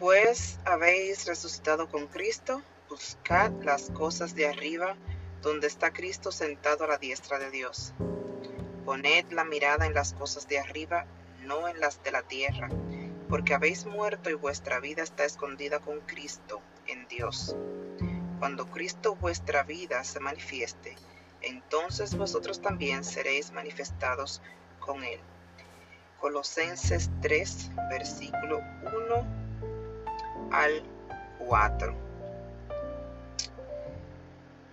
Pues habéis resucitado con Cristo, buscad las cosas de arriba, donde está Cristo sentado a la diestra de Dios. Poned la mirada en las cosas de arriba, no en las de la tierra, porque habéis muerto y vuestra vida está escondida con Cristo en Dios. Cuando Cristo vuestra vida se manifieste, entonces vosotros también seréis manifestados con Él. Colosenses 3, versículo 1 al 4.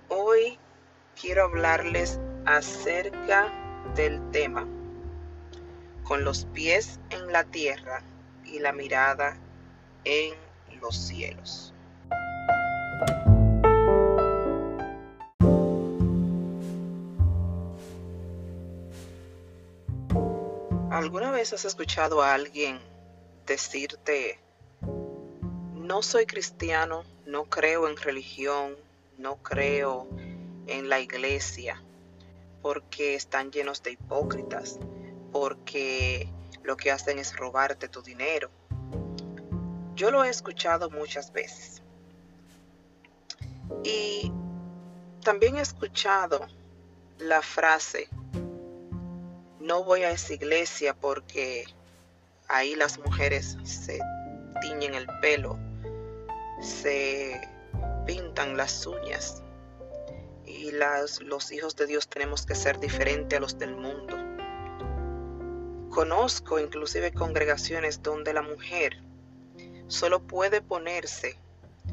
Hoy quiero hablarles acerca del tema con los pies en la tierra y la mirada en los cielos. ¿Alguna vez has escuchado a alguien decirte, no soy cristiano, no creo en religión, no creo en la iglesia, porque están llenos de hipócritas, porque lo que hacen es robarte tu dinero. Yo lo he escuchado muchas veces. Y también he escuchado la frase, no voy a esa iglesia porque ahí las mujeres se tiñen el pelo, se pintan las uñas y las, los hijos de Dios tenemos que ser diferentes a los del mundo. Conozco inclusive congregaciones donde la mujer solo puede ponerse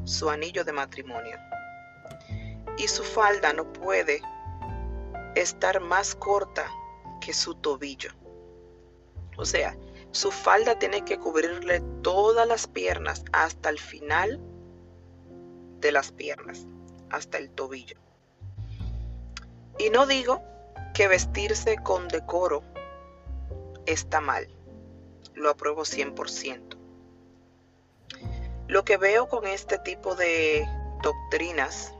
su anillo de matrimonio y su falda no puede estar más corta que su tobillo. O sea, su falda tiene que cubrirle todas las piernas hasta el final de las piernas, hasta el tobillo. Y no digo que vestirse con decoro está mal. Lo apruebo 100%. Lo que veo con este tipo de doctrinas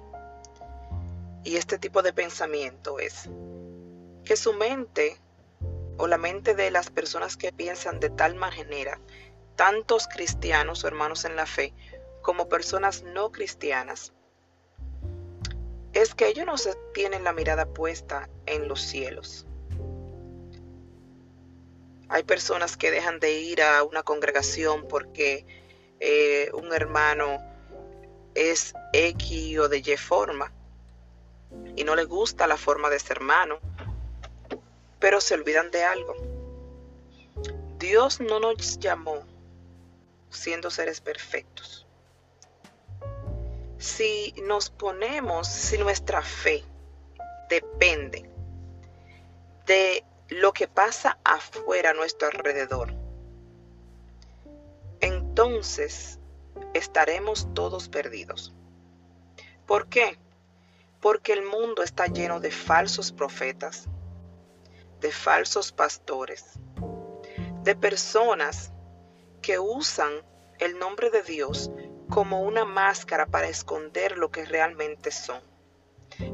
y este tipo de pensamiento es que su mente o la mente de las personas que piensan de tal manera, tantos cristianos o hermanos en la fe, como personas no cristianas, es que ellos no tienen la mirada puesta en los cielos. Hay personas que dejan de ir a una congregación porque eh, un hermano es X o de Y forma y no le gusta la forma de ser hermano pero se olvidan de algo. Dios no nos llamó siendo seres perfectos. Si nos ponemos, si nuestra fe depende de lo que pasa afuera a nuestro alrededor, entonces estaremos todos perdidos. ¿Por qué? Porque el mundo está lleno de falsos profetas, de falsos pastores, de personas que usan el nombre de Dios como una máscara para esconder lo que realmente son.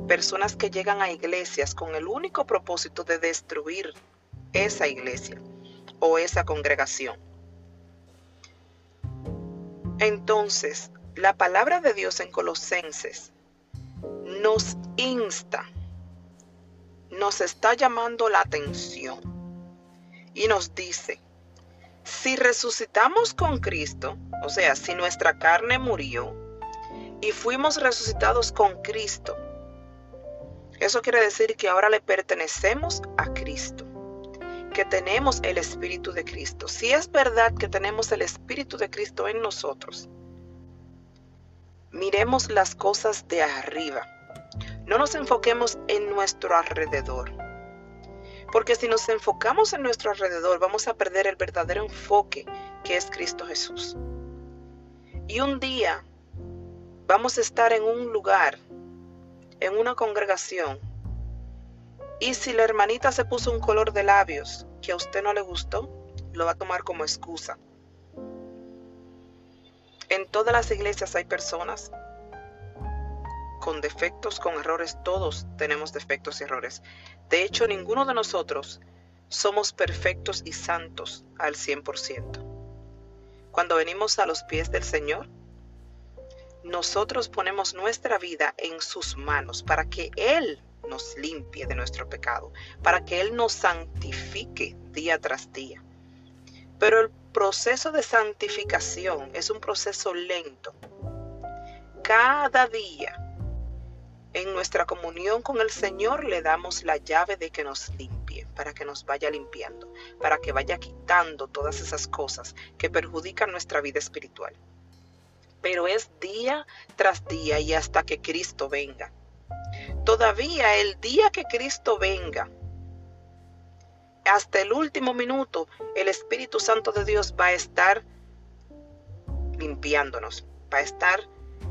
Personas que llegan a iglesias con el único propósito de destruir esa iglesia o esa congregación. Entonces, la palabra de Dios en Colosenses nos insta nos está llamando la atención y nos dice, si resucitamos con Cristo, o sea, si nuestra carne murió y fuimos resucitados con Cristo, eso quiere decir que ahora le pertenecemos a Cristo, que tenemos el Espíritu de Cristo. Si es verdad que tenemos el Espíritu de Cristo en nosotros, miremos las cosas de arriba no nos enfoquemos en nuestro alrededor. Porque si nos enfocamos en nuestro alrededor, vamos a perder el verdadero enfoque que es Cristo Jesús. Y un día vamos a estar en un lugar, en una congregación, y si la hermanita se puso un color de labios que a usted no le gustó, lo va a tomar como excusa. En todas las iglesias hay personas con defectos, con errores, todos tenemos defectos y errores. De hecho, ninguno de nosotros somos perfectos y santos al 100%. cuando venimos a los pies del Señor, nosotros ponemos nuestra vida en sus manos para que Él nos limpie de nuestro pecado, para que Él nos santifique día tras día. Pero el proceso de santificación es un proceso lento. Cada día en nuestra comunión con el Señor le damos la llave de que nos limpie, para que nos vaya limpiando, para que vaya quitando todas esas cosas que perjudican nuestra vida espiritual. Pero es día tras día y hasta que Cristo venga. Todavía el día que Cristo venga, hasta el último minuto, el Espíritu Santo de Dios va a estar limpiándonos, va a estar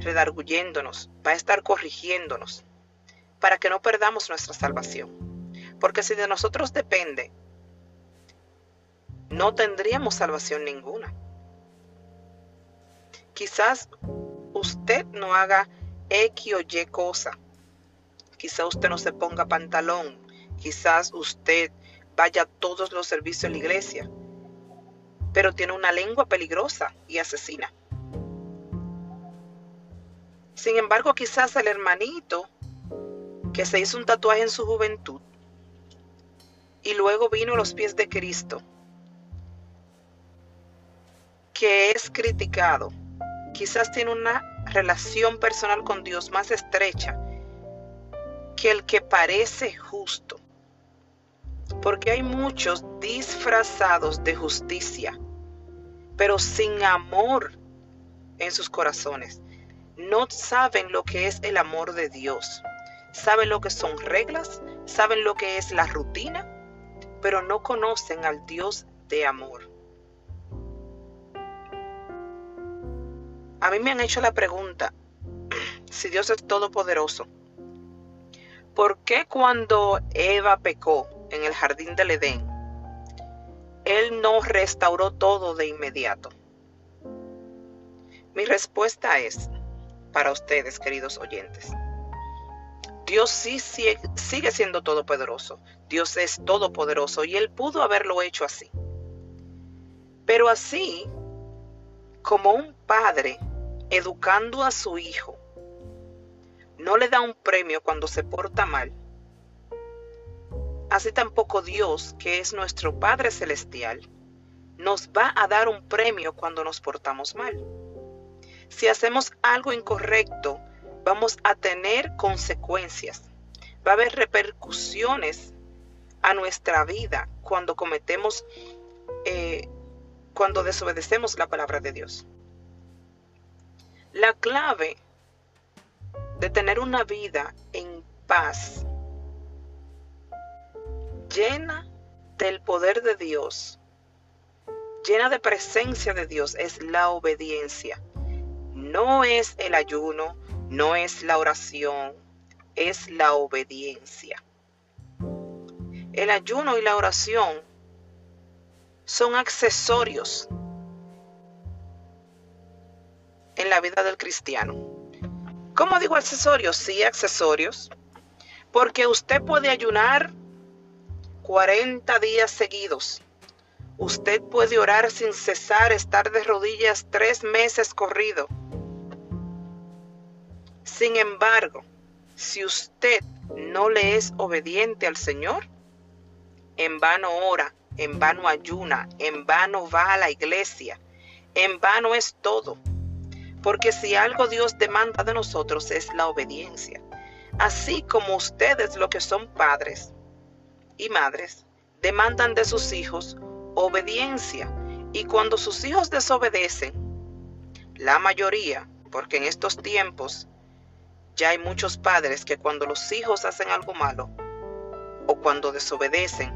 redarguyéndonos, va a estar corrigiéndonos, para que no perdamos nuestra salvación. Porque si de nosotros depende, no tendríamos salvación ninguna. Quizás usted no haga X o Y cosa. Quizás usted no se ponga pantalón. Quizás usted vaya a todos los servicios de la iglesia. Pero tiene una lengua peligrosa y asesina. Sin embargo, quizás el hermanito que se hizo un tatuaje en su juventud y luego vino a los pies de Cristo, que es criticado, quizás tiene una relación personal con Dios más estrecha que el que parece justo. Porque hay muchos disfrazados de justicia, pero sin amor en sus corazones no saben lo que es el amor de Dios. Saben lo que son reglas, saben lo que es la rutina, pero no conocen al Dios de amor. A mí me han hecho la pregunta, si Dios es todopoderoso, ¿por qué cuando Eva pecó en el jardín del Edén, Él no restauró todo de inmediato? Mi respuesta es, para ustedes, queridos oyentes. Dios sí sigue siendo todopoderoso. Dios es todopoderoso y Él pudo haberlo hecho así. Pero así, como un padre educando a su hijo, no le da un premio cuando se porta mal, así tampoco Dios, que es nuestro Padre Celestial, nos va a dar un premio cuando nos portamos mal. Si hacemos algo incorrecto, vamos a tener consecuencias. Va a haber repercusiones a nuestra vida cuando cometemos, eh, cuando desobedecemos la palabra de Dios. La clave de tener una vida en paz, llena del poder de Dios, llena de presencia de Dios, es la obediencia no es el ayuno, no es la oración, es la obediencia. El ayuno y la oración son accesorios en la vida del cristiano. ¿Cómo digo accesorios? Sí, accesorios. Porque usted puede ayunar 40 días seguidos. Usted puede orar sin cesar, estar de rodillas tres meses corrido sin embargo, si usted no le es obediente al Señor, en vano ora, en vano ayuna, en vano va a la iglesia, en vano es todo. Porque si algo Dios demanda de nosotros es la obediencia. Así como ustedes, lo que son padres y madres, demandan de sus hijos obediencia. Y cuando sus hijos desobedecen, la mayoría, porque en estos tiempos ya hay muchos padres que cuando los hijos hacen algo malo o cuando desobedecen,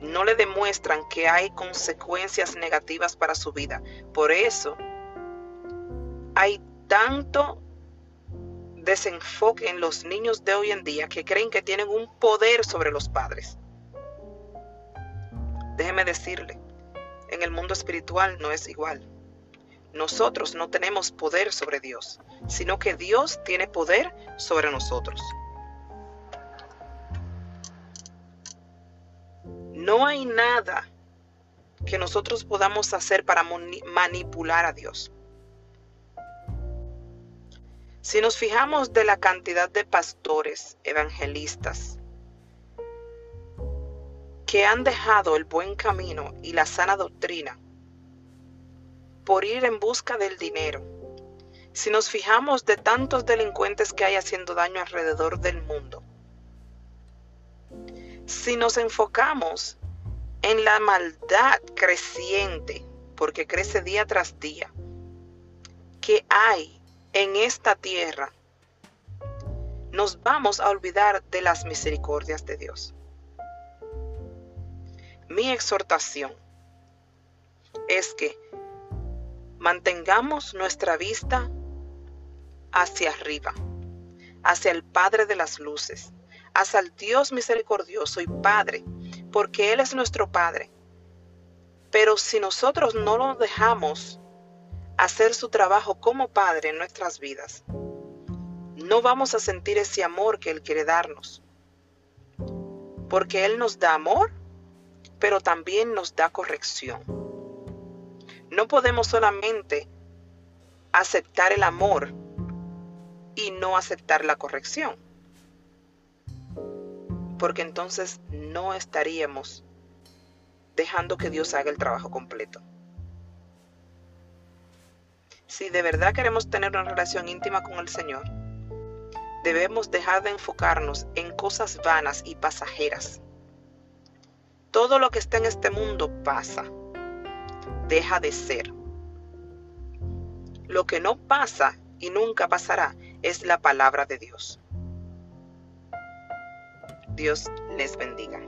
no le demuestran que hay consecuencias negativas para su vida. Por eso hay tanto desenfoque en los niños de hoy en día que creen que tienen un poder sobre los padres. Déjeme decirle, en el mundo espiritual no es igual. Nosotros no tenemos poder sobre Dios, sino que Dios tiene poder sobre nosotros. No hay nada que nosotros podamos hacer para manipular a Dios. Si nos fijamos de la cantidad de pastores, evangelistas, que han dejado el buen camino y la sana doctrina por ir en busca del dinero, si nos fijamos de tantos delincuentes que hay haciendo daño alrededor del mundo, si nos enfocamos en la maldad creciente, porque crece día tras día, que hay en esta tierra, nos vamos a olvidar de las misericordias de Dios. Mi exhortación es que mantengamos nuestra vista hacia arriba, hacia el Padre de las Luces, hacia el Dios misericordioso y Padre, porque Él es nuestro Padre. Pero si nosotros no lo dejamos hacer su trabajo como Padre en nuestras vidas, no vamos a sentir ese amor que Él quiere darnos. Porque Él nos da amor, pero también nos da corrección. No podemos solamente aceptar el amor y no aceptar la corrección. Porque entonces no estaríamos dejando que Dios haga el trabajo completo. Si de verdad queremos tener una relación íntima con el Señor, debemos dejar de enfocarnos en cosas vanas y pasajeras. Todo lo que está en este mundo pasa, deja de ser. Lo que no pasa y nunca pasará es la palabra de Dios. Dios les bendiga.